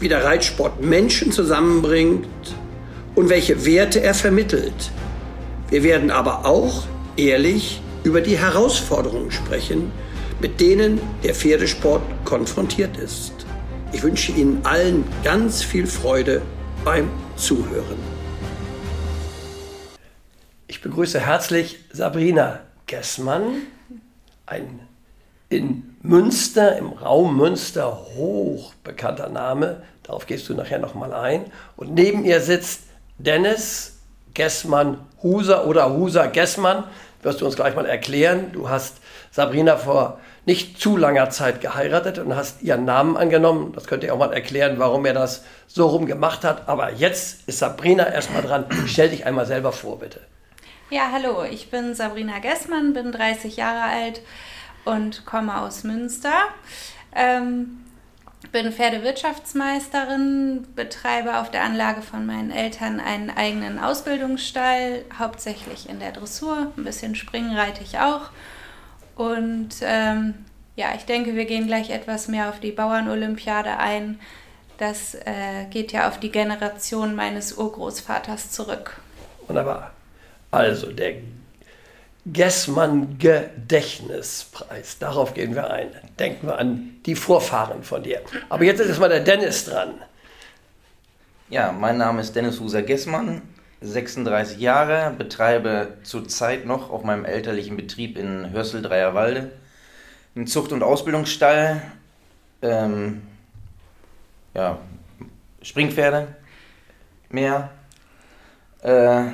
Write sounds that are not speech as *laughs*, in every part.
wie der Reitsport Menschen zusammenbringt und welche Werte er vermittelt. Wir werden aber auch ehrlich über die Herausforderungen sprechen, mit denen der Pferdesport konfrontiert ist. Ich wünsche Ihnen allen ganz viel Freude beim Zuhören. Ich begrüße herzlich Sabrina Gessmann, ein in Münster, im Raum Münster hoch bekannter Name. Darauf gehst du nachher nochmal ein. Und neben ihr sitzt Dennis Gessmann Huser oder Huser Gessmann. Wirst du uns gleich mal erklären. Du hast Sabrina vor nicht zu langer Zeit geheiratet und hast ihren Namen angenommen. Das könnt ihr auch mal erklären, warum er das so rum gemacht hat. Aber jetzt ist Sabrina erstmal dran. Stell dich einmal selber vor, bitte. Ja, hallo, ich bin Sabrina Gessmann, bin 30 Jahre alt und komme aus Münster. Ähm, bin Pferdewirtschaftsmeisterin, betreibe auf der Anlage von meinen Eltern einen eigenen Ausbildungsstall, hauptsächlich in der Dressur. Ein bisschen Springen reite ich auch. Und ähm, ja, ich denke, wir gehen gleich etwas mehr auf die Bauernolympiade ein. Das äh, geht ja auf die Generation meines Urgroßvaters zurück. Wunderbar. Also der Gessmann Gedächtnispreis. Darauf gehen wir ein. Denken wir an die Vorfahren von dir. Aber jetzt ist erstmal der Dennis dran. Ja, mein Name ist Dennis Huser Gessmann, 36 Jahre, betreibe zurzeit noch auf meinem elterlichen Betrieb in Hörsel-Dreierwalde einen Zucht- und Ausbildungsstall, ähm, ja, Springpferde, mehr. Äh,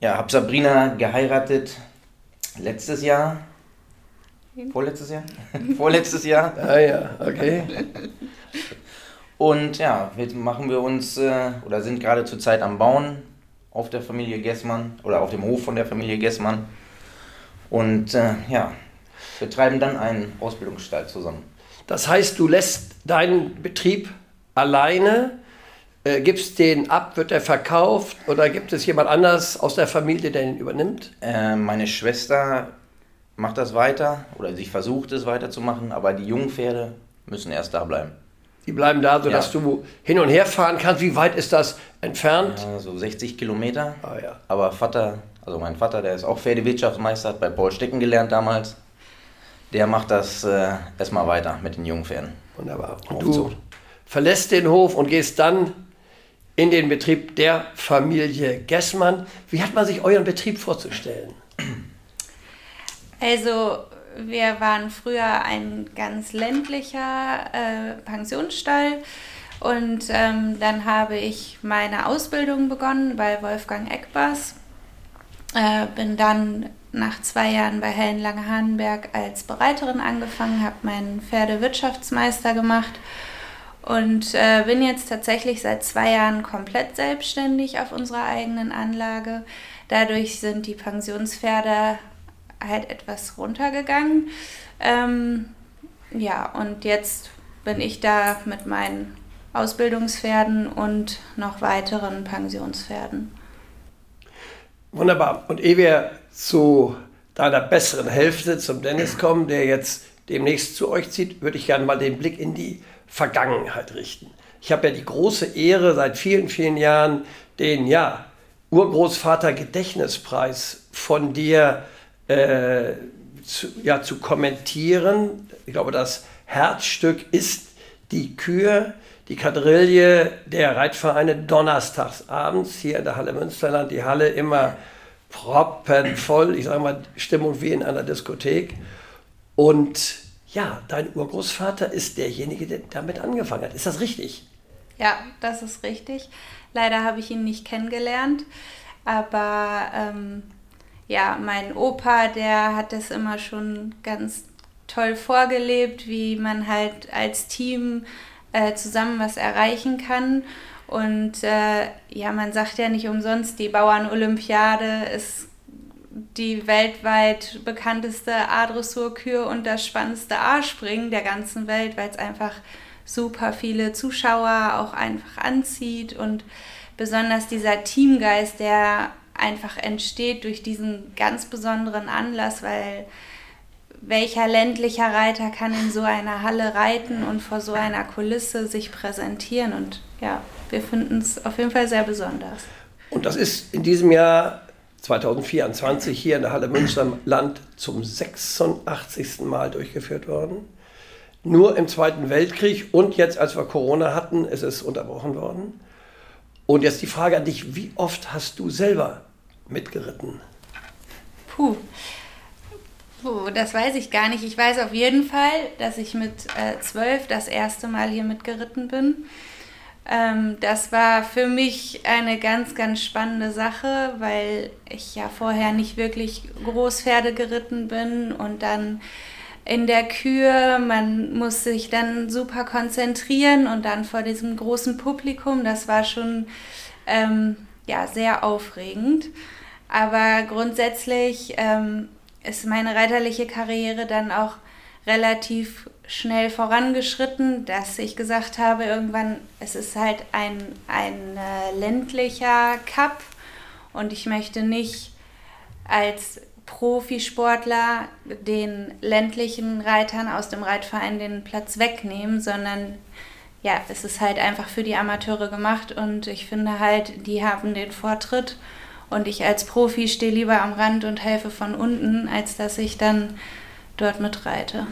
ja, habe Sabrina geheiratet, letztes Jahr. Vorletztes Jahr? *laughs* Vorletztes Jahr. Ah ja, okay. Und ja, jetzt machen wir uns äh, oder sind gerade zurzeit am Bauen auf der Familie Gessmann oder auf dem Hof von der Familie Gessmann. Und äh, ja, betreiben dann einen Ausbildungsstall zusammen. Das heißt, du lässt deinen Betrieb alleine, äh, gibst den ab, wird er verkauft oder gibt es jemand anders aus der Familie, der ihn übernimmt? Äh, meine Schwester macht das weiter oder sie versucht es weiterzumachen, aber die jungen Pferde müssen erst da bleiben. Die bleiben da, sodass ja. du hin und her fahren kannst. Wie weit ist das entfernt? Ja, so 60 Kilometer. Ah, ja. Aber Vater, also mein Vater, der ist auch Pferdewirtschaftsmeister, hat bei Paul Stecken gelernt damals. Der macht das äh, erstmal weiter mit den jungen Pferden. Wunderbar. Und du verlässt den Hof und gehst dann in den Betrieb der Familie Gessmann. Wie hat man sich euren Betrieb vorzustellen? Also wir waren früher ein ganz ländlicher äh, Pensionsstall und ähm, dann habe ich meine Ausbildung begonnen bei Wolfgang Eckbars. Äh, bin dann nach zwei Jahren bei Helen Lange-Hahnenberg als Bereiterin angefangen, habe meinen Pferdewirtschaftsmeister gemacht und äh, bin jetzt tatsächlich seit zwei Jahren komplett selbstständig auf unserer eigenen Anlage. Dadurch sind die Pensionspferde halt etwas runtergegangen. Ähm, ja, und jetzt bin ich da mit meinen Ausbildungspferden und noch weiteren Pensionspferden. Wunderbar. Und ehe wir zu deiner besseren Hälfte, zum Dennis kommen, der jetzt demnächst zu euch zieht, würde ich gerne mal den Blick in die Vergangenheit richten. Ich habe ja die große Ehre, seit vielen, vielen Jahren den ja, Urgroßvater Gedächtnispreis von dir äh, zu, ja, zu kommentieren. Ich glaube, das Herzstück ist die Kür, die Quadrille der Reitvereine donnerstags abends hier in der Halle Münsterland. Die Halle immer proppenvoll, ich sage mal, Stimmung wie in einer Diskothek. Und ja, dein Urgroßvater ist derjenige, der damit angefangen hat. Ist das richtig? Ja, das ist richtig. Leider habe ich ihn nicht kennengelernt, aber ähm, ja, mein Opa, der hat das immer schon ganz toll vorgelebt, wie man halt als Team äh, zusammen was erreichen kann. Und äh, ja, man sagt ja nicht umsonst, die Bauernolympiade ist die weltweit bekannteste A-Dressur-Kür und das spannendste A-Springen der ganzen Welt, weil es einfach super viele Zuschauer auch einfach anzieht und besonders dieser Teamgeist, der einfach entsteht durch diesen ganz besonderen Anlass, weil welcher ländlicher Reiter kann in so einer Halle reiten und vor so einer Kulisse sich präsentieren und ja, wir finden es auf jeden Fall sehr besonders. Und das ist in diesem Jahr 2024 hier in der Halle Münsterland zum 86. Mal durchgeführt worden. Nur im Zweiten Weltkrieg und jetzt, als wir Corona hatten, ist es unterbrochen worden. Und jetzt die Frage an dich, wie oft hast du selber mitgeritten? Puh. Puh, das weiß ich gar nicht. Ich weiß auf jeden Fall, dass ich mit äh, zwölf das erste Mal hier mitgeritten bin. Ähm, das war für mich eine ganz, ganz spannende Sache, weil ich ja vorher nicht wirklich Großpferde geritten bin und dann in der Kür, man muss sich dann super konzentrieren und dann vor diesem großen Publikum, das war schon ähm, ja, sehr aufregend. Aber grundsätzlich ähm, ist meine reiterliche Karriere dann auch relativ schnell vorangeschritten, dass ich gesagt habe, irgendwann, es ist halt ein, ein äh, ländlicher Cup und ich möchte nicht als Profisportler den ländlichen Reitern aus dem Reitverein den Platz wegnehmen, sondern ja, es ist halt einfach für die Amateure gemacht und ich finde halt, die haben den Vortritt und ich als Profi stehe lieber am Rand und helfe von unten, als dass ich dann dort mitreite.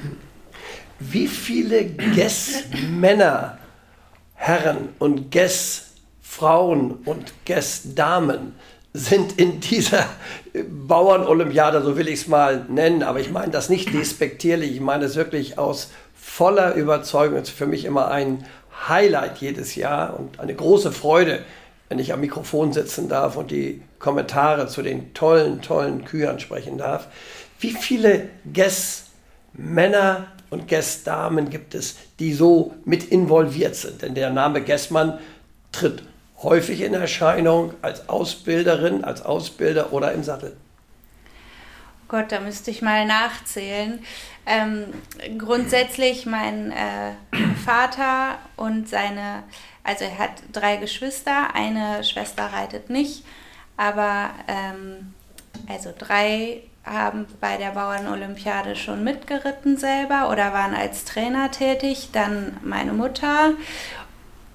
Wie viele Guess-Männer, Herren und Guess-Frauen und Guess-Damen sind in dieser Bauernolympiade, so will ich es mal nennen, aber ich meine das nicht despektierlich, ich meine es wirklich aus voller Überzeugung. Es ist für mich immer ein Highlight jedes Jahr und eine große Freude, wenn ich am Mikrofon sitzen darf und die Kommentare zu den tollen, tollen Kühen sprechen darf. Wie viele Guess Männer und Guess-Damen gibt es, die so mit involviert sind? Denn der Name Guessmann tritt häufig in Erscheinung als Ausbilderin, als Ausbilder oder im Sattel. Oh Gott, da müsste ich mal nachzählen. Ähm, grundsätzlich mein äh, Vater und seine, also er hat drei Geschwister, eine Schwester reitet nicht, aber ähm, also drei haben bei der Bauernolympiade schon mitgeritten selber oder waren als Trainer tätig. Dann meine Mutter,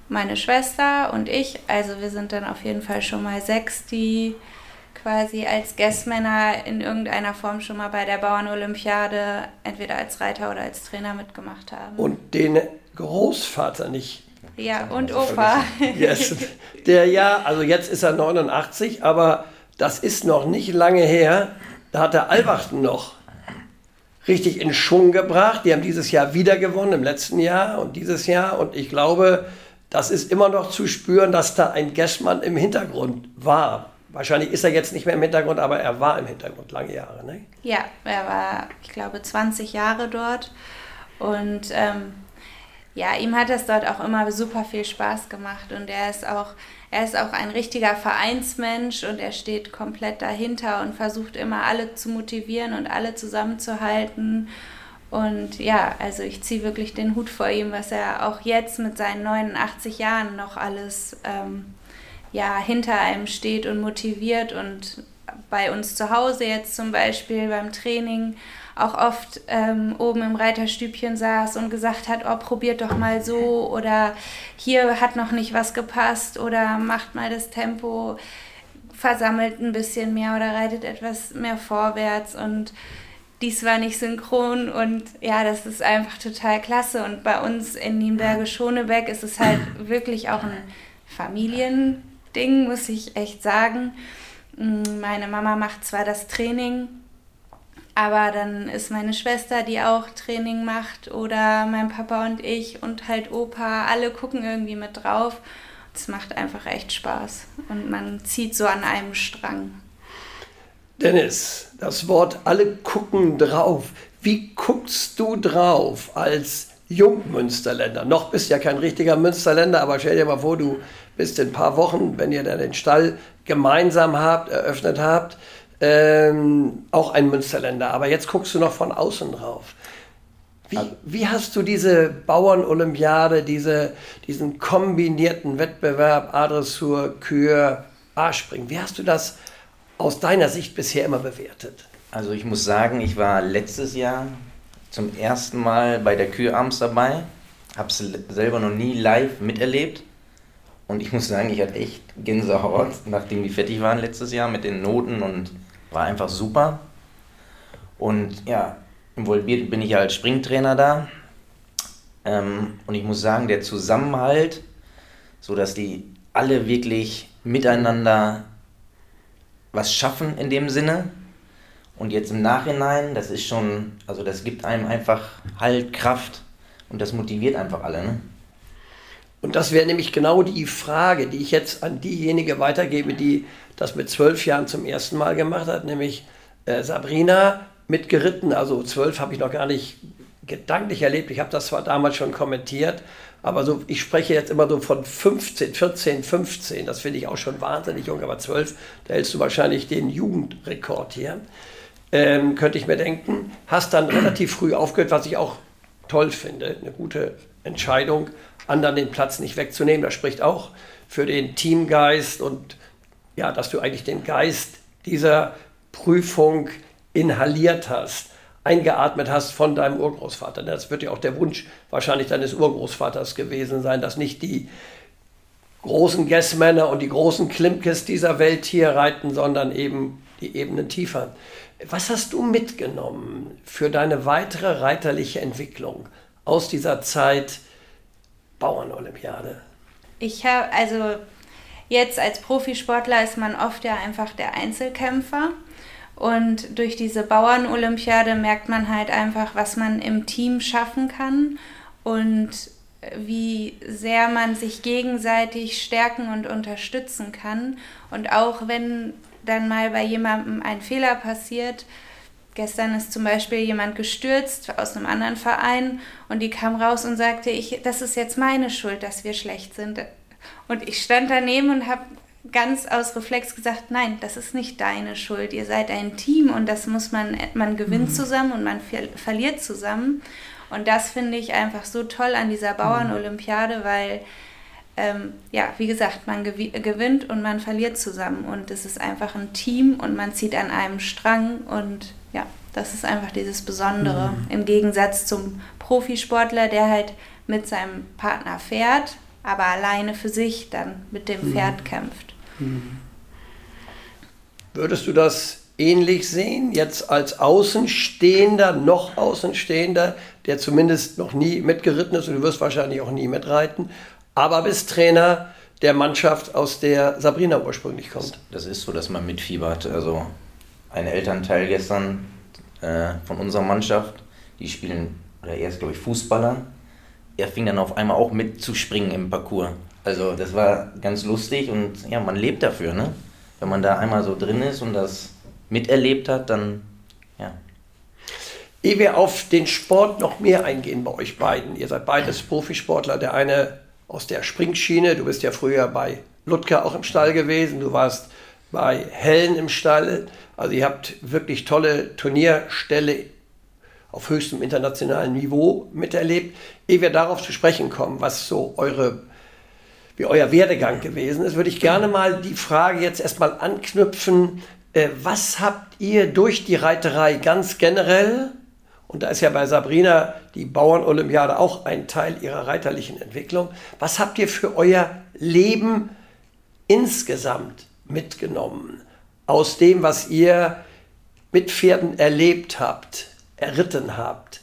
meine Schwester und ich. Also wir sind dann auf jeden Fall schon mal sechs, die quasi als Guestmänner in irgendeiner Form schon mal bei der Bauernolympiade entweder als Reiter oder als Trainer mitgemacht haben. Und den Großvater nicht. Ja, und Opa. Yes. Der ja, also jetzt ist er 89, aber das ist noch nicht lange her. Da hat der Albachten noch richtig in Schwung gebracht. Die haben dieses Jahr wieder gewonnen, im letzten Jahr und dieses Jahr. Und ich glaube, das ist immer noch zu spüren, dass da ein Gessmann im Hintergrund war. Wahrscheinlich ist er jetzt nicht mehr im Hintergrund, aber er war im Hintergrund lange Jahre. Ne? Ja, er war, ich glaube, 20 Jahre dort. Und ähm, ja, ihm hat das dort auch immer super viel Spaß gemacht. Und er ist auch er ist auch ein richtiger Vereinsmensch und er steht komplett dahinter und versucht immer alle zu motivieren und alle zusammenzuhalten. Und ja, also ich ziehe wirklich den Hut vor ihm, was er auch jetzt mit seinen 89 Jahren noch alles ähm, ja, hinter einem steht und motiviert und bei uns zu Hause jetzt zum Beispiel beim Training auch oft ähm, oben im Reiterstübchen saß und gesagt hat, oh, probiert doch mal so oder hier hat noch nicht was gepasst oder macht mal das Tempo, versammelt ein bisschen mehr oder reitet etwas mehr vorwärts und dies war nicht synchron und ja, das ist einfach total klasse. Und bei uns in Nienberge-Schonebeck ist es halt wirklich auch ein Familiending, muss ich echt sagen. Mm, meine Mama macht zwar das Training aber dann ist meine Schwester, die auch Training macht, oder mein Papa und ich und halt Opa, alle gucken irgendwie mit drauf. Es macht einfach echt Spaß und man zieht so an einem Strang. Dennis, das Wort alle gucken drauf. Wie guckst du drauf als Jungmünsterländer. Noch bist du ja kein richtiger Münsterländer, aber stell dir mal vor, du bist in ein paar Wochen, wenn ihr dann den Stall gemeinsam habt, eröffnet habt, ähm, auch ein Münsterländer. Aber jetzt guckst du noch von außen drauf. Wie, wie hast du diese Bauernolympiade, diese, diesen kombinierten Wettbewerb, Adressur, Kür, A-Springen, wie hast du das aus deiner Sicht bisher immer bewertet? Also ich muss sagen, ich war letztes Jahr zum ersten Mal bei der Kür abends dabei, habe es selber noch nie live miterlebt und ich muss sagen, ich hatte echt Gänsehaut, nachdem die fertig waren letztes Jahr mit den Noten und war einfach super. Und ja, involviert bin ich ja als Springtrainer da. Ähm, und ich muss sagen, der Zusammenhalt, so dass die alle wirklich miteinander was schaffen in dem Sinne. Und jetzt im Nachhinein, das ist schon, also das gibt einem einfach Halt, Kraft und das motiviert einfach alle. Ne? Und das wäre nämlich genau die Frage, die ich jetzt an diejenige weitergebe, die das mit zwölf Jahren zum ersten Mal gemacht hat, nämlich äh, Sabrina mitgeritten. Also zwölf habe ich noch gar nicht gedanklich erlebt. Ich habe das zwar damals schon kommentiert, aber so, ich spreche jetzt immer so von 15, 14, 15. Das finde ich auch schon wahnsinnig jung, aber zwölf, da hältst du wahrscheinlich den Jugendrekord hier. Ähm, könnte ich mir denken. Hast dann relativ früh aufgehört, was ich auch toll finde. Eine gute Entscheidung, anderen den Platz nicht wegzunehmen. Das spricht auch für den Teamgeist und ja, dass du eigentlich den Geist dieser Prüfung inhaliert hast, eingeatmet hast von deinem Urgroßvater. Das wird ja auch der Wunsch wahrscheinlich deines Urgroßvaters gewesen sein, dass nicht die großen Gessmänner und die großen Klimkes dieser Welt hier reiten, sondern eben die Ebenen tiefer. Was hast du mitgenommen für deine weitere reiterliche Entwicklung aus dieser Zeit Bauernolympiade? Ich habe, also jetzt als Profisportler ist man oft ja einfach der Einzelkämpfer. Und durch diese Bauernolympiade merkt man halt einfach, was man im Team schaffen kann und wie sehr man sich gegenseitig stärken und unterstützen kann. Und auch wenn dann mal bei jemandem ein Fehler passiert, gestern ist zum Beispiel jemand gestürzt aus einem anderen Verein und die kam raus und sagte, ich, das ist jetzt meine Schuld, dass wir schlecht sind. Und ich stand daneben und habe ganz aus Reflex gesagt, nein, das ist nicht deine Schuld. Ihr seid ein Team und das muss man, man gewinnt mhm. zusammen und man ver verliert zusammen. Und das finde ich einfach so toll an dieser Bauernolympiade, weil, ähm, ja, wie gesagt, man gewinnt und man verliert zusammen. Und es ist einfach ein Team und man zieht an einem Strang und ja, das ist einfach dieses Besondere. Mhm. Im Gegensatz zum Profisportler, der halt mit seinem Partner fährt, aber alleine für sich dann mit dem mhm. Pferd kämpft. Würdest du das ähnlich sehen, jetzt als Außenstehender, noch Außenstehender, der zumindest noch nie mitgeritten ist und du wirst wahrscheinlich auch nie mitreiten, aber bist Trainer der Mannschaft, aus der Sabrina ursprünglich kommt? Das ist so, dass man mitfiebert. Also ein Elternteil gestern äh, von unserer Mannschaft, die spielen, oder er ist glaube ich Fußballer, er fing dann auf einmal auch mit zu springen im Parcours. Also das war ganz lustig und ja, man lebt dafür, ne? Wenn man da einmal so drin ist und das miterlebt hat, dann ja. Ehe wir auf den Sport noch mehr eingehen bei euch beiden, ihr seid beides Profisportler, der eine aus der Springschiene, du bist ja früher bei Ludger auch im Stall gewesen, du warst bei Hellen im Stall, also ihr habt wirklich tolle Turnierställe auf höchstem internationalen Niveau miterlebt. Ehe wir darauf zu sprechen kommen, was so eure wie euer Werdegang gewesen ist, würde ich gerne mal die Frage jetzt erstmal anknüpfen. Äh, was habt ihr durch die Reiterei ganz generell, und da ist ja bei Sabrina die Bauernolympiade auch ein Teil ihrer reiterlichen Entwicklung, was habt ihr für euer Leben insgesamt mitgenommen aus dem, was ihr mit Pferden erlebt habt, erritten habt,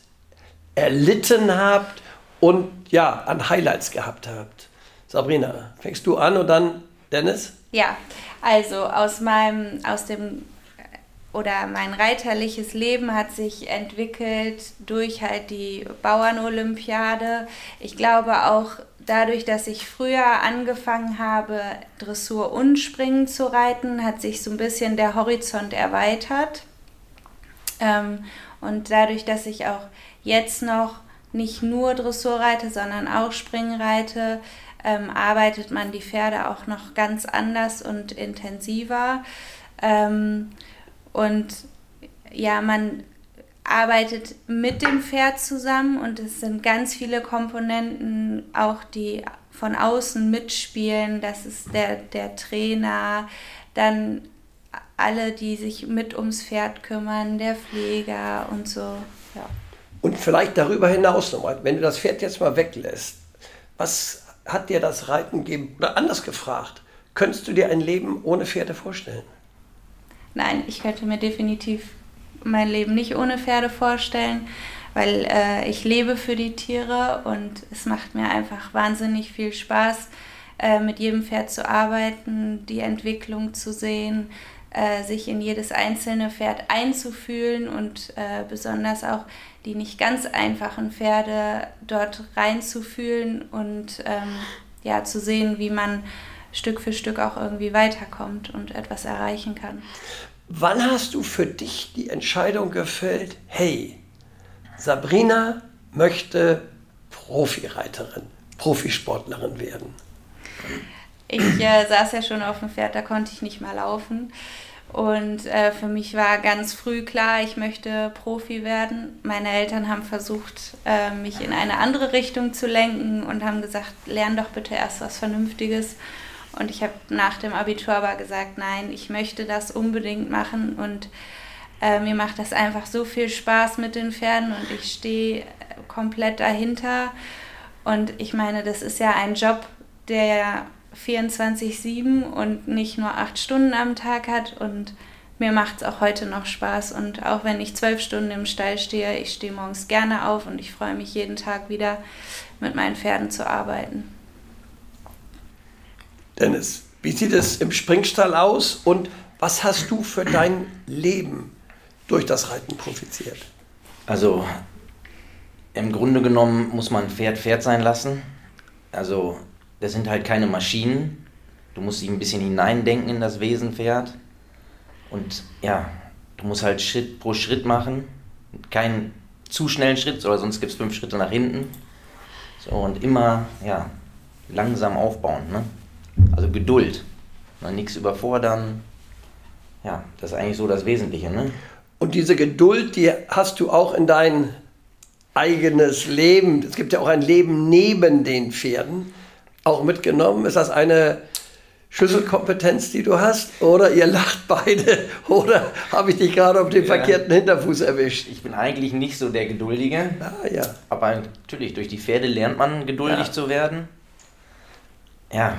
erlitten habt und ja, an Highlights gehabt habt? Sabrina, fängst du an und dann Dennis? Ja, also aus meinem, aus dem oder mein reiterliches Leben hat sich entwickelt durch halt die Bauernolympiade. Ich glaube auch dadurch, dass ich früher angefangen habe, Dressur und Springen zu reiten, hat sich so ein bisschen der Horizont erweitert. Ähm, und dadurch, dass ich auch jetzt noch nicht nur Dressur reite, sondern auch Springen reite, ähm, arbeitet man die Pferde auch noch ganz anders und intensiver. Ähm, und ja, man arbeitet mit dem Pferd zusammen und es sind ganz viele Komponenten, auch die von außen mitspielen. Das ist der, der Trainer, dann alle, die sich mit ums Pferd kümmern, der Pfleger und so. Ja. Und vielleicht darüber hinaus nochmal, wenn du das Pferd jetzt mal weglässt, was hat dir das Reiten gegeben? Oder anders gefragt, könntest du dir ein Leben ohne Pferde vorstellen? Nein, ich könnte mir definitiv mein Leben nicht ohne Pferde vorstellen, weil äh, ich lebe für die Tiere und es macht mir einfach wahnsinnig viel Spaß, äh, mit jedem Pferd zu arbeiten, die Entwicklung zu sehen, äh, sich in jedes einzelne Pferd einzufühlen und äh, besonders auch die nicht ganz einfachen Pferde dort reinzufühlen und ähm, ja, zu sehen, wie man Stück für Stück auch irgendwie weiterkommt und etwas erreichen kann. Wann hast du für dich die Entscheidung gefällt, hey, Sabrina möchte Profireiterin, Profisportlerin werden? Ich äh, saß ja schon auf dem Pferd, da konnte ich nicht mal laufen. Und äh, für mich war ganz früh klar, ich möchte Profi werden. Meine Eltern haben versucht, äh, mich in eine andere Richtung zu lenken und haben gesagt, lern doch bitte erst was Vernünftiges. Und ich habe nach dem Abitur aber gesagt, nein, ich möchte das unbedingt machen und äh, mir macht das einfach so viel Spaß mit den Pferden und ich stehe komplett dahinter. Und ich meine, das ist ja ein Job, der 24-7 und nicht nur acht Stunden am Tag hat und mir macht es auch heute noch Spaß und auch wenn ich zwölf Stunden im Stall stehe, ich stehe morgens gerne auf und ich freue mich jeden Tag wieder mit meinen Pferden zu arbeiten. Dennis, wie sieht es im Springstall aus und was hast du für dein Leben durch das Reiten profitiert? Also im Grunde genommen muss man Pferd Pferd sein lassen. Also das sind halt keine Maschinen. Du musst dich ein bisschen hineindenken in das Wesen Pferd. Und ja, du musst halt Schritt pro Schritt machen. Keinen zu schnellen Schritt, oder sonst gibt es fünf Schritte nach hinten. So, und immer ja, langsam aufbauen. Ne? Also Geduld. Nichts überfordern. Ja, das ist eigentlich so das Wesentliche. Ne? Und diese Geduld, die hast du auch in dein eigenes Leben. Es gibt ja auch ein Leben neben den Pferden. Auch mitgenommen. Ist das eine Schlüsselkompetenz, die du hast? Oder ihr lacht beide? *laughs* Oder habe ich dich gerade auf den ja. verkehrten Hinterfuß erwischt? Ich bin eigentlich nicht so der Geduldige. Ah, ja. Aber natürlich, durch die Pferde lernt man geduldig ja. zu werden. Ja,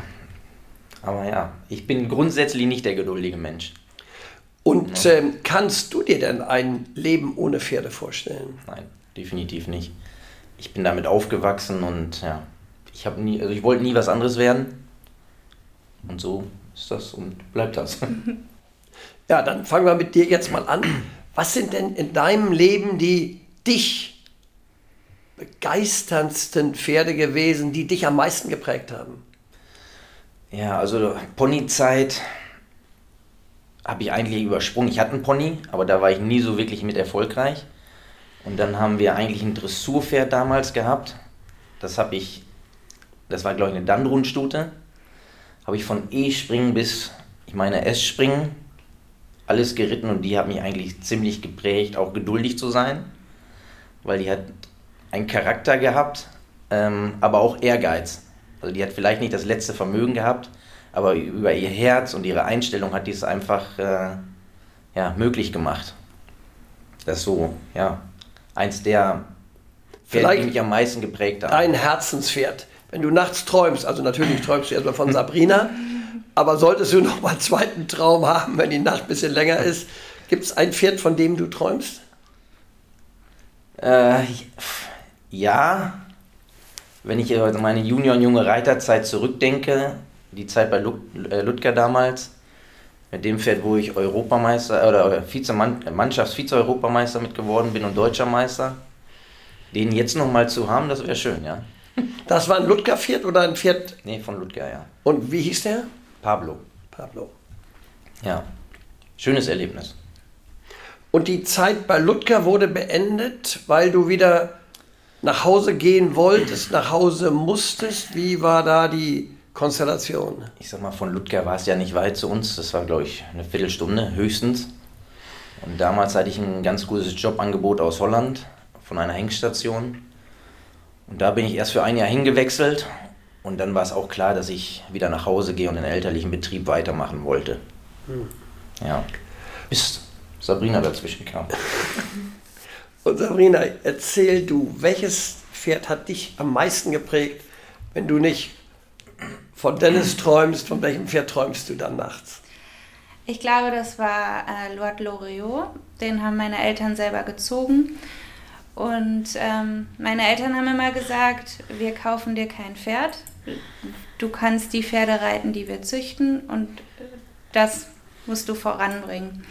aber ja, ich bin grundsätzlich nicht der geduldige Mensch. Und ja. ähm, kannst du dir denn ein Leben ohne Pferde vorstellen? Nein, definitiv nicht. Ich bin damit aufgewachsen und ja, ich habe nie, also ich wollte nie was anderes werden. Und so ist das und bleibt das. *laughs* Ja, dann fangen wir mit dir jetzt mal an. Was sind denn in deinem Leben die dich begeisterndsten Pferde gewesen, die dich am meisten geprägt haben? Ja, also Ponyzeit habe ich eigentlich übersprungen. Ich hatte einen Pony, aber da war ich nie so wirklich mit erfolgreich. Und dann haben wir eigentlich ein Dressurpferd damals gehabt. Das habe ich, das war glaube ich eine Dandrunstute. Habe ich von E-Springen bis, ich meine S-Springen, alles geritten und die hat mich eigentlich ziemlich geprägt, auch geduldig zu sein, weil die hat einen Charakter gehabt, ähm, aber auch Ehrgeiz. Also die hat vielleicht nicht das letzte Vermögen gehabt, aber über ihr Herz und ihre Einstellung hat die es einfach äh, ja, möglich gemacht. Das ist so, ja, eins der Pferde, die mich am meisten geprägt haben. Ein Herzenspferd. Wenn du nachts träumst, also natürlich träumst du erstmal von Sabrina, aber solltest du noch mal einen zweiten Traum haben, wenn die Nacht ein bisschen länger ist, gibt es ein Pferd, von dem du träumst? Äh, ja, wenn ich also meine Junior- und junge Reiterzeit zurückdenke, die Zeit bei äh, Ludger damals, mit dem Pferd, wo ich Europameister oder Vize Mannschafts-Vize-Europameister mit geworden bin und Deutscher Meister, den jetzt nochmal zu haben, das wäre schön, ja. *laughs* Das war ein Ludger-Pferd oder ein Pferd? Nee, von Ludger, ja. Und wie hieß der? Pablo. Pablo. Ja, schönes Erlebnis. Und die Zeit bei Ludger wurde beendet, weil du wieder nach Hause gehen wolltest, nach Hause musstest? Wie war da die Konstellation? Ich sag mal, von Ludger war es ja nicht weit zu uns. Das war, glaube ich, eine Viertelstunde höchstens. Und damals hatte ich ein ganz gutes Jobangebot aus Holland von einer Hengstation. Und da bin ich erst für ein Jahr hingewechselt. Und dann war es auch klar, dass ich wieder nach Hause gehe und den elterlichen Betrieb weitermachen wollte. Hm. Ja. Bis Sabrina dazwischen kam. *laughs* Und Sabrina, erzähl du, welches Pferd hat dich am meisten geprägt, wenn du nicht von Dennis träumst, von welchem Pferd träumst du dann nachts? Ich glaube, das war äh, Lord Loriot. Den haben meine Eltern selber gezogen. Und ähm, meine Eltern haben immer gesagt, wir kaufen dir kein Pferd. Du kannst die Pferde reiten, die wir züchten und das musst du voranbringen.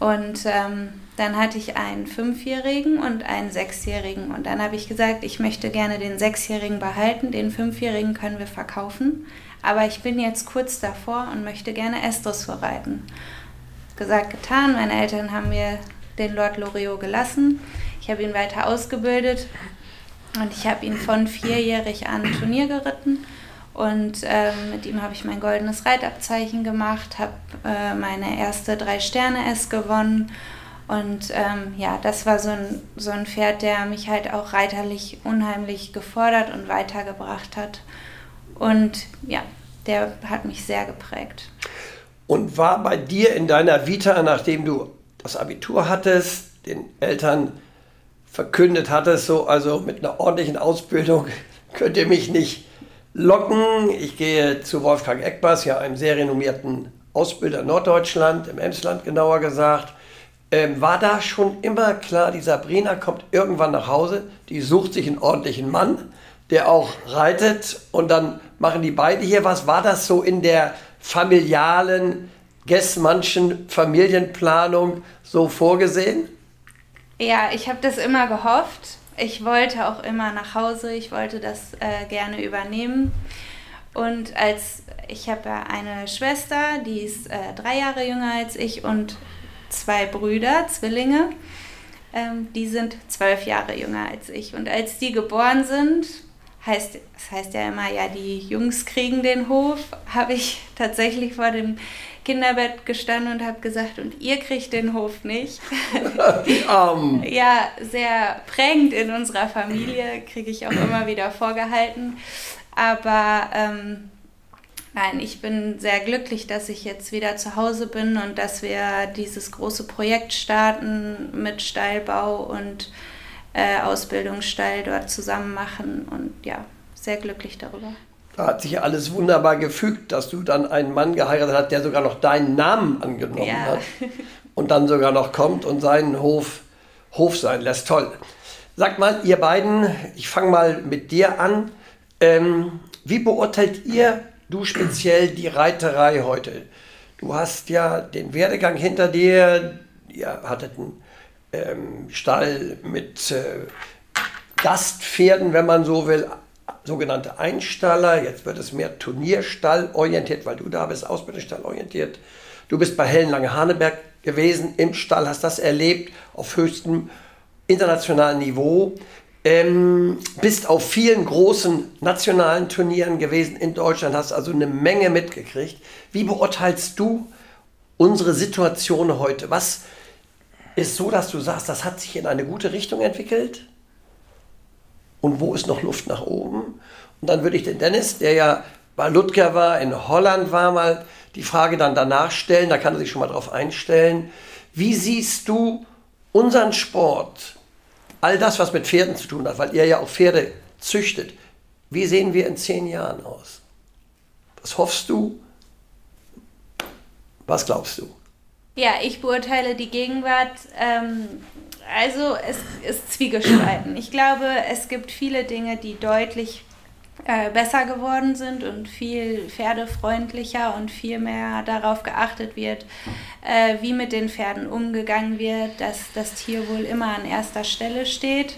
Und ähm, dann hatte ich einen Fünfjährigen und einen Sechsjährigen. Und dann habe ich gesagt, ich möchte gerne den Sechsjährigen behalten, den Fünfjährigen können wir verkaufen. Aber ich bin jetzt kurz davor und möchte gerne Estros verreiten. Gesagt, getan. Meine Eltern haben mir den Lord Loriot gelassen. Ich habe ihn weiter ausgebildet und ich habe ihn von vierjährig an Turnier geritten. Und ähm, mit ihm habe ich mein goldenes Reitabzeichen gemacht, habe äh, meine erste Drei-Sterne-S gewonnen. Und ähm, ja, das war so ein, so ein Pferd, der mich halt auch reiterlich unheimlich gefordert und weitergebracht hat. Und ja, der hat mich sehr geprägt. Und war bei dir in deiner Vita, nachdem du das Abitur hattest, den Eltern verkündet hattest, so also mit einer ordentlichen Ausbildung *laughs* könnt ihr mich nicht locken. Ich gehe zu Wolfgang Eckbars, ja einem sehr renommierten Ausbilder Norddeutschland, im Emsland genauer gesagt. Ähm, war da schon immer klar, die Sabrina kommt irgendwann nach Hause, die sucht sich einen ordentlichen Mann, der auch reitet und dann machen die beide hier was. War das so in der familialen, Gessmannschen Familienplanung so vorgesehen? Ja, ich habe das immer gehofft ich wollte auch immer nach Hause, ich wollte das äh, gerne übernehmen. Und als ich habe ja eine Schwester, die ist äh, drei Jahre jünger als ich und zwei Brüder, Zwillinge, ähm, die sind zwölf Jahre jünger als ich. Und als die geboren sind, heißt, das heißt ja immer, ja, die Jungs kriegen den Hof, habe ich *laughs* tatsächlich vor dem Kinderbett gestanden und habe gesagt, und ihr kriegt den Hof nicht. *laughs* Die Armen. ja, sehr prägend in unserer Familie, kriege ich auch immer wieder vorgehalten. Aber ähm, nein, ich bin sehr glücklich, dass ich jetzt wieder zu Hause bin und dass wir dieses große Projekt starten mit Stallbau und äh, Ausbildungsstall dort zusammen machen und ja, sehr glücklich darüber. Da hat sich alles wunderbar gefügt, dass du dann einen Mann geheiratet hast, der sogar noch deinen Namen angenommen ja. hat und dann sogar noch kommt und seinen Hof Hof sein lässt. Toll. Sag mal, ihr beiden, ich fange mal mit dir an. Ähm, wie beurteilt ihr, du speziell, die Reiterei heute? Du hast ja den Werdegang hinter dir, ihr hattet einen ähm, Stall mit äh, Gastpferden, wenn man so will, sogenannte Einstaller, jetzt wird es mehr Turnierstall orientiert, weil du da bist, Ausbildungsstall orientiert. Du bist bei Hellen Lange Haneberg gewesen im Stall, hast das erlebt auf höchstem internationalen Niveau. Ähm, bist auf vielen großen nationalen Turnieren gewesen in Deutschland, hast also eine Menge mitgekriegt. Wie beurteilst du unsere Situation heute? Was ist so, dass du sagst, das hat sich in eine gute Richtung entwickelt? und wo ist noch Luft nach oben. Und dann würde ich den Dennis, der ja bei Ludger war, in Holland war, mal die Frage dann danach stellen, da kann er sich schon mal drauf einstellen. Wie siehst du unseren Sport, all das, was mit Pferden zu tun hat, weil ihr ja auch Pferde züchtet, wie sehen wir in zehn Jahren aus? Was hoffst du? Was glaubst du? Ja, ich beurteile die Gegenwart ähm, also es ist zwiegespalten. Ich glaube, es gibt viele Dinge, die deutlich äh, besser geworden sind und viel pferdefreundlicher und viel mehr darauf geachtet wird, äh, wie mit den Pferden umgegangen wird, dass das Tierwohl immer an erster Stelle steht.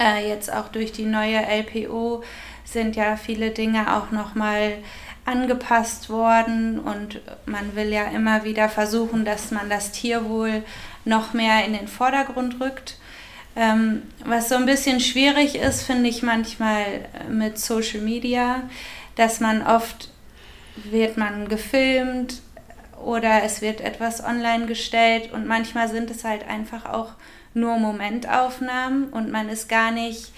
Äh, jetzt auch durch die neue LPO sind ja viele Dinge auch nochmal angepasst worden und man will ja immer wieder versuchen, dass man das Tierwohl noch mehr in den Vordergrund rückt. Ähm, was so ein bisschen schwierig ist, finde ich manchmal äh, mit Social Media, dass man oft wird man gefilmt oder es wird etwas online gestellt und manchmal sind es halt einfach auch nur Momentaufnahmen und man ist gar nicht,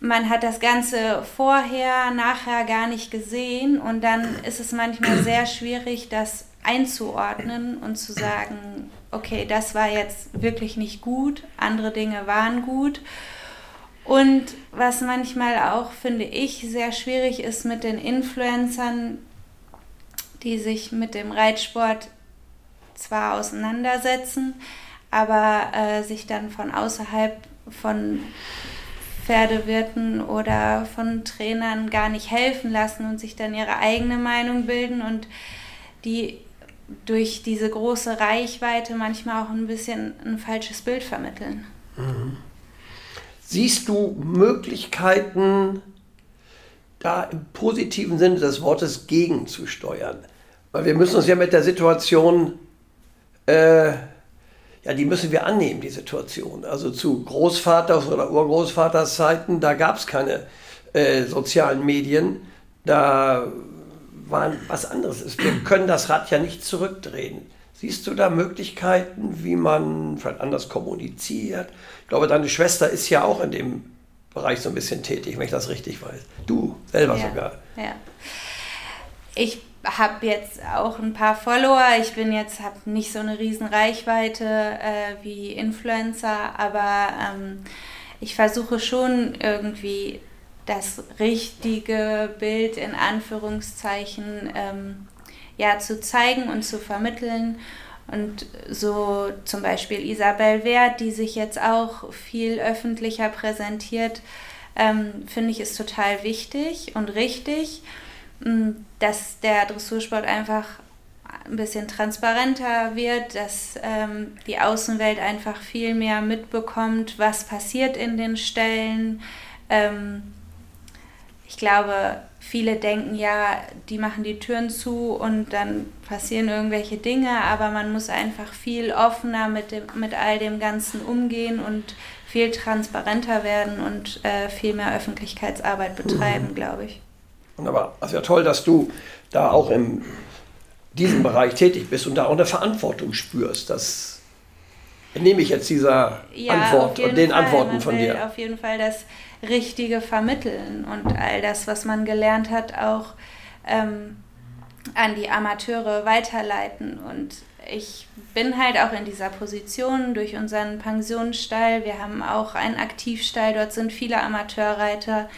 man hat das Ganze vorher, nachher gar nicht gesehen und dann ist es manchmal sehr schwierig, das einzuordnen und zu sagen, okay, das war jetzt wirklich nicht gut, andere Dinge waren gut. Und was manchmal auch, finde ich, sehr schwierig ist mit den Influencern, die sich mit dem Reitsport zwar auseinandersetzen, aber äh, sich dann von außerhalb von Pferdewirten oder von Trainern gar nicht helfen lassen und sich dann ihre eigene Meinung bilden und die durch diese große Reichweite manchmal auch ein bisschen ein falsches Bild vermitteln. Mhm. Siehst du Möglichkeiten, da im positiven Sinne des Wortes gegenzusteuern? Weil wir müssen uns ja mit der Situation, äh, ja, die müssen wir annehmen, die Situation. Also zu Großvaters oder Urgroßvaters Zeiten, da gab es keine äh, sozialen Medien. Da war was anderes ist. Wir können das Rad ja nicht zurückdrehen. Siehst du da Möglichkeiten, wie man vielleicht anders kommuniziert? Ich glaube, deine Schwester ist ja auch in dem Bereich so ein bisschen tätig, wenn ich das richtig weiß. Du selber ja, sogar. Ja. Ich habe jetzt auch ein paar Follower. Ich bin jetzt habe nicht so eine riesen Reichweite äh, wie Influencer, aber ähm, ich versuche schon irgendwie das richtige Bild in Anführungszeichen ähm, ja, zu zeigen und zu vermitteln. Und so zum Beispiel Isabel Wert, die sich jetzt auch viel öffentlicher präsentiert, ähm, finde ich ist total wichtig und richtig, mm, dass der Dressursport einfach ein bisschen transparenter wird, dass ähm, die Außenwelt einfach viel mehr mitbekommt, was passiert in den Stellen. Ähm, ich glaube, viele denken ja, die machen die Türen zu und dann passieren irgendwelche Dinge, aber man muss einfach viel offener mit, dem, mit all dem Ganzen umgehen und viel transparenter werden und äh, viel mehr Öffentlichkeitsarbeit betreiben, mhm. glaube ich. Wunderbar. Also ja toll, dass du da auch in diesem Bereich tätig bist und da auch eine Verantwortung spürst. Das nehme ich jetzt dieser ja, Antwort und den Fall. Antworten man von dir. Auf jeden Fall das Richtige vermitteln und all das, was man gelernt hat, auch ähm, an die Amateure weiterleiten. Und ich bin halt auch in dieser Position durch unseren Pensionsstall. Wir haben auch einen Aktivstall, dort sind viele Amateurreiter,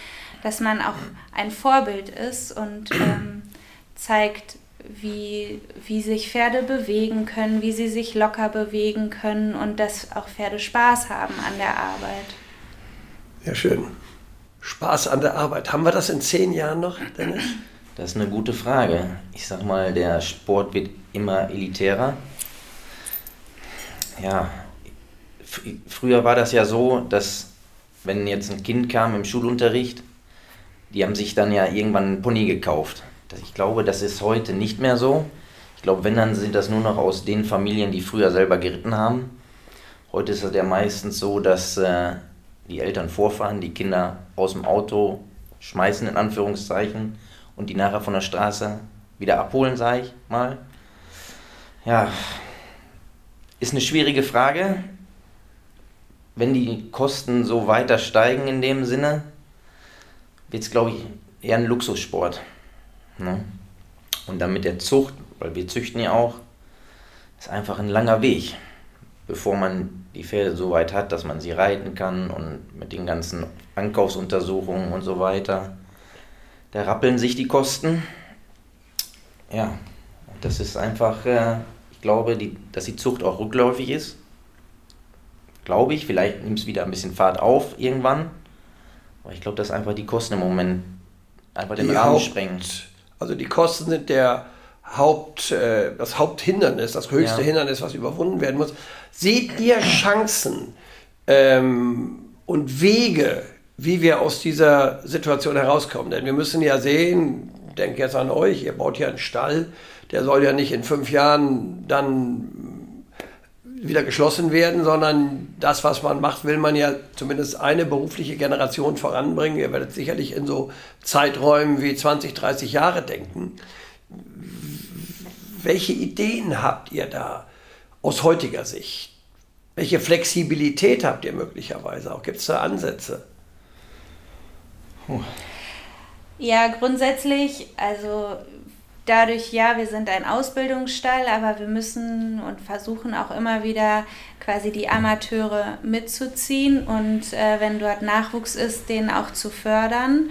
dass man auch ein Vorbild ist und ähm, zeigt, wie, wie sich Pferde bewegen können, wie sie sich locker bewegen können und dass auch Pferde Spaß haben an der Arbeit. Ja, schön. Spaß an der Arbeit. Haben wir das in zehn Jahren noch, Dennis? Das ist eine gute Frage. Ich sag mal, der Sport wird immer elitärer. Ja, früher war das ja so, dass wenn jetzt ein Kind kam im Schulunterricht, die haben sich dann ja irgendwann einen Pony gekauft. Ich glaube, das ist heute nicht mehr so. Ich glaube, wenn, dann sind das nur noch aus den Familien, die früher selber geritten haben. Heute ist es ja meistens so, dass äh, die Eltern vorfahren, die Kinder aus dem Auto schmeißen, in Anführungszeichen, und die nachher von der Straße wieder abholen, sage ich mal. Ja, ist eine schwierige Frage. Wenn die Kosten so weiter steigen in dem Sinne, wird es, glaube ich, eher ein Luxussport. Ne? Und dann mit der Zucht, weil wir züchten ja auch, ist einfach ein langer Weg, bevor man die Pferde so weit hat, dass man sie reiten kann und mit den ganzen Ankaufsuntersuchungen und so weiter. Da rappeln sich die Kosten. Ja, das ist einfach, äh, ich glaube, die, dass die Zucht auch rückläufig ist. Glaube ich, vielleicht nimmt es wieder ein bisschen Fahrt auf irgendwann. Aber ich glaube, dass einfach die Kosten im Moment einfach den die Rahmen sprengen. Also die Kosten sind der Haupt, äh, das Haupthindernis, das höchste ja. Hindernis, was überwunden werden muss. Seht ihr Chancen ähm, und Wege, wie wir aus dieser Situation herauskommen? Denn wir müssen ja sehen, denke jetzt an euch, ihr baut ja einen Stall, der soll ja nicht in fünf Jahren dann wieder geschlossen werden, sondern das, was man macht, will man ja zumindest eine berufliche Generation voranbringen. Ihr werdet sicherlich in so Zeiträumen wie 20, 30 Jahre denken. Welche Ideen habt ihr da aus heutiger Sicht? Welche Flexibilität habt ihr möglicherweise auch? Gibt es da Ansätze? Ja, grundsätzlich, also dadurch, ja, wir sind ein Ausbildungsstall, aber wir müssen und versuchen auch immer wieder quasi die Amateure mitzuziehen und äh, wenn dort Nachwuchs ist, den auch zu fördern.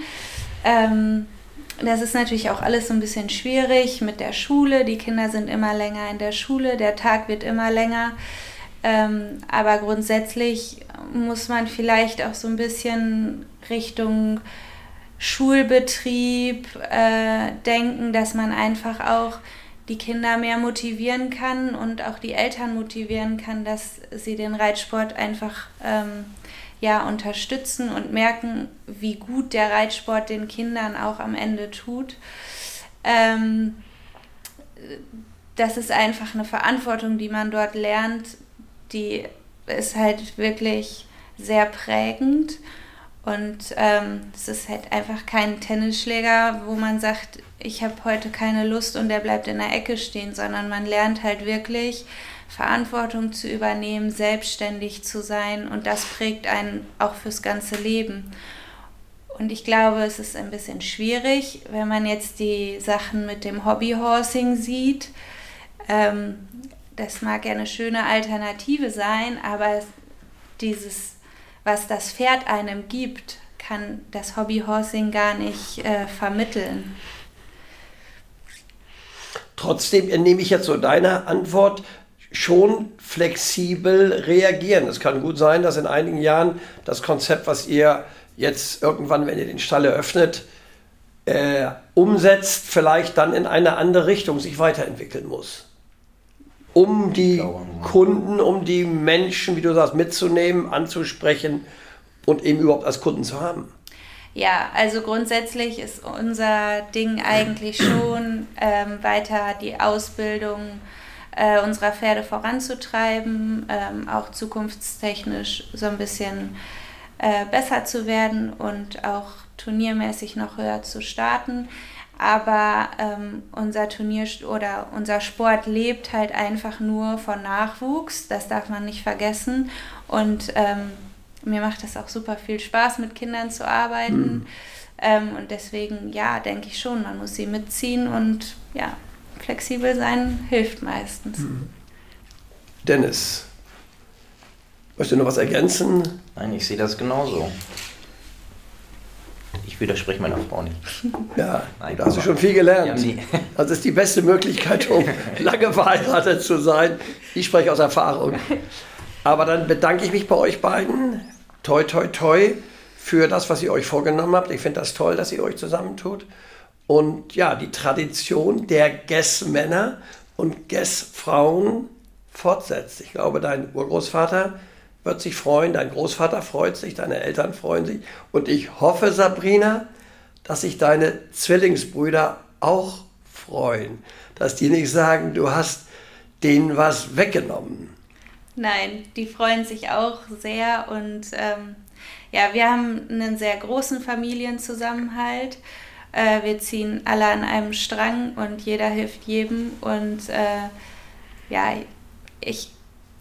Ähm, das ist natürlich auch alles so ein bisschen schwierig mit der Schule. Die Kinder sind immer länger in der Schule, der Tag wird immer länger. Ähm, aber grundsätzlich muss man vielleicht auch so ein bisschen Richtung Schulbetrieb äh, denken, dass man einfach auch die Kinder mehr motivieren kann und auch die Eltern motivieren kann, dass sie den Reitsport einfach ähm, ja, unterstützen und merken, wie gut der Reitsport den Kindern auch am Ende tut. Ähm, das ist einfach eine Verantwortung, die man dort lernt, die ist halt wirklich sehr prägend. Und ähm, es ist halt einfach kein Tennisschläger, wo man sagt, ich habe heute keine Lust und der bleibt in der Ecke stehen, sondern man lernt halt wirklich Verantwortung zu übernehmen, selbstständig zu sein und das prägt einen auch fürs ganze Leben. Und ich glaube, es ist ein bisschen schwierig, wenn man jetzt die Sachen mit dem Hobbyhorsing sieht. Ähm, das mag ja eine schöne Alternative sein, aber dieses was das Pferd einem gibt, kann das Hobbyhorsing gar nicht äh, vermitteln. Trotzdem nehme ich jetzt so deine Antwort schon flexibel reagieren. Es kann gut sein, dass in einigen Jahren das Konzept, was ihr jetzt irgendwann, wenn ihr den Stall eröffnet, äh, umsetzt, vielleicht dann in eine andere Richtung sich weiterentwickeln muss um die Kunden, um die Menschen, wie du sagst, mitzunehmen, anzusprechen und eben überhaupt als Kunden zu haben? Ja, also grundsätzlich ist unser Ding eigentlich schon, ähm, weiter die Ausbildung äh, unserer Pferde voranzutreiben, ähm, auch zukunftstechnisch so ein bisschen äh, besser zu werden und auch turniermäßig noch höher zu starten. Aber ähm, unser Turnier oder unser Sport lebt halt einfach nur von Nachwuchs. Das darf man nicht vergessen. Und ähm, mir macht es auch super viel Spaß, mit Kindern zu arbeiten. Mhm. Ähm, und deswegen, ja, denke ich schon, man muss sie mitziehen und ja, flexibel sein hilft meistens. Mhm. Dennis, möchtest du noch was ergänzen? Nein, ich sehe das genauso. Ich widerspreche meiner Frau nicht. *laughs* Ja, Nein, da hast du schon viel gelernt. *laughs* Das ist die beste Möglichkeit, um *laughs* lange verheiratet zu sein. Ich spreche aus Erfahrung. Aber dann bedanke ich mich bei euch beiden. Toi, toi, toi für das, was ihr euch vorgenommen habt. Ich finde das toll, dass ihr euch zusammentut. Und ja, die Tradition der Guess-Männer und Guess-Frauen fortsetzt. Ich glaube, dein Urgroßvater wird sich freuen, dein Großvater freut sich, deine Eltern freuen sich. Und ich hoffe, Sabrina, dass sich deine Zwillingsbrüder auch freuen, dass die nicht sagen, du hast denen was weggenommen. Nein, die freuen sich auch sehr und ähm, ja, wir haben einen sehr großen Familienzusammenhalt. Äh, wir ziehen alle an einem Strang und jeder hilft jedem und äh, ja, ich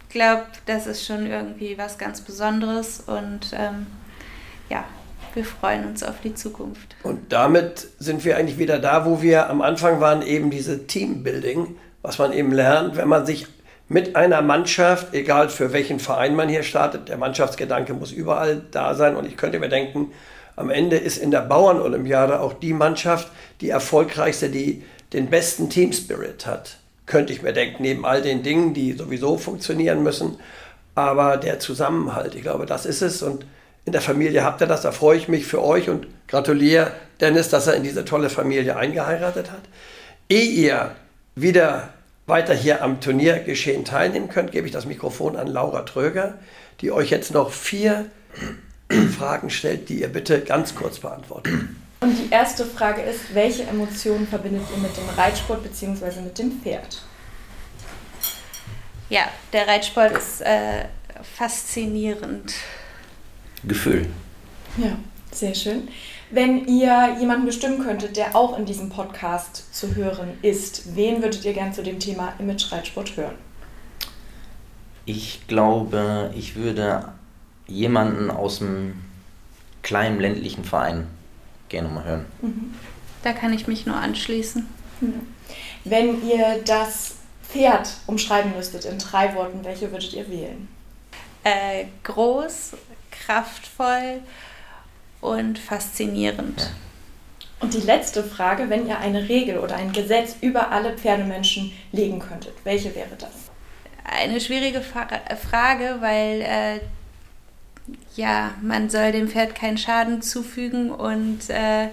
glaube, das ist schon irgendwie was ganz Besonderes und ähm, ja, wir freuen uns auf die Zukunft. Und damit sind wir eigentlich wieder da, wo wir am Anfang waren, eben diese Teambuilding, was man eben lernt, wenn man sich mit einer Mannschaft, egal für welchen Verein man hier startet, der Mannschaftsgedanke muss überall da sein. Und ich könnte mir denken, am Ende ist in der Bauernolympiade auch die Mannschaft die erfolgreichste, die den besten Teamspirit hat könnte ich mir denken, neben all den Dingen, die sowieso funktionieren müssen. Aber der Zusammenhalt, ich glaube, das ist es. Und in der Familie habt ihr das, da freue ich mich für euch und gratuliere Dennis, dass er in diese tolle Familie eingeheiratet hat. Ehe ihr wieder weiter hier am Turniergeschehen teilnehmen könnt, gebe ich das Mikrofon an Laura Tröger, die euch jetzt noch vier Fragen stellt, die ihr bitte ganz kurz beantwortet. Und die erste Frage ist, welche Emotionen verbindet ihr mit dem Reitsport bzw. mit dem Pferd? Ja, der Reitsport ist äh, faszinierend. Gefühl. Ja, sehr schön. Wenn ihr jemanden bestimmen könntet, der auch in diesem Podcast zu hören ist, wen würdet ihr gern zu dem Thema Image-Reitsport hören? Ich glaube, ich würde jemanden aus einem kleinen ländlichen Verein gerne mal hören. Da kann ich mich nur anschließen. Wenn ihr das Pferd umschreiben müsstet in drei Worten, welche würdet ihr wählen? Äh, groß, kraftvoll und faszinierend. Und die letzte Frage, wenn ihr eine Regel oder ein Gesetz über alle Pferdemenschen legen könntet, welche wäre das? Eine schwierige Fra Frage, weil äh, ja, man soll dem Pferd keinen Schaden zufügen und äh,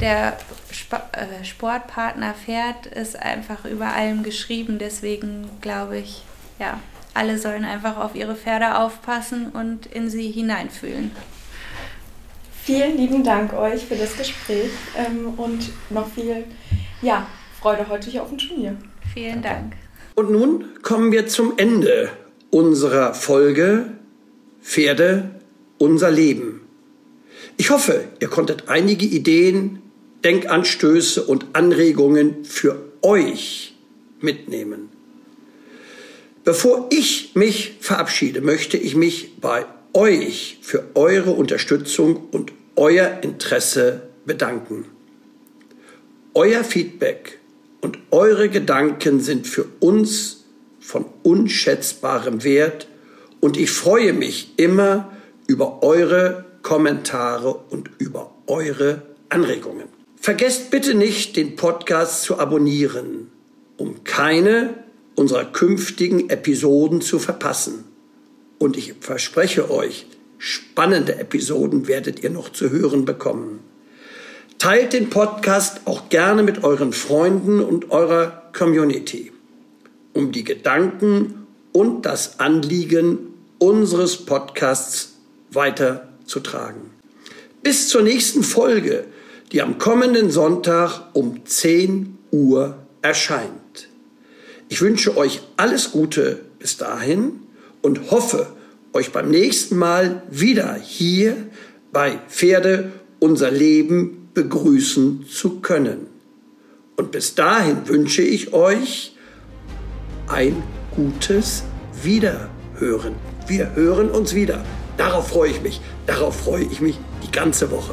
der Sp äh, Sportpartner Pferd ist einfach über allem geschrieben. Deswegen glaube ich, ja, alle sollen einfach auf ihre Pferde aufpassen und in sie hineinfühlen. Vielen lieben Dank euch für das Gespräch ähm, und noch viel ja, Freude heute hier auf dem Turnier. Vielen Dank. Und nun kommen wir zum Ende unserer Folge Pferde, unser Leben. Ich hoffe, ihr konntet einige Ideen, Denkanstöße und Anregungen für euch mitnehmen. Bevor ich mich verabschiede, möchte ich mich bei euch für eure Unterstützung und euer Interesse bedanken. Euer Feedback und eure Gedanken sind für uns von unschätzbarem Wert und ich freue mich immer über eure Kommentare und über eure Anregungen. Vergesst bitte nicht, den Podcast zu abonnieren, um keine unserer künftigen Episoden zu verpassen. Und ich verspreche euch, spannende Episoden werdet ihr noch zu hören bekommen. Teilt den Podcast auch gerne mit euren Freunden und eurer Community, um die Gedanken und das Anliegen unseres Podcasts weiterzutragen. Bis zur nächsten Folge, die am kommenden Sonntag um 10 Uhr erscheint. Ich wünsche euch alles Gute bis dahin und hoffe, euch beim nächsten Mal wieder hier bei Pferde unser Leben begrüßen zu können. Und bis dahin wünsche ich euch ein gutes Wiederhören. Wir hören uns wieder. Darauf freue ich mich. Darauf freue ich mich die ganze Woche.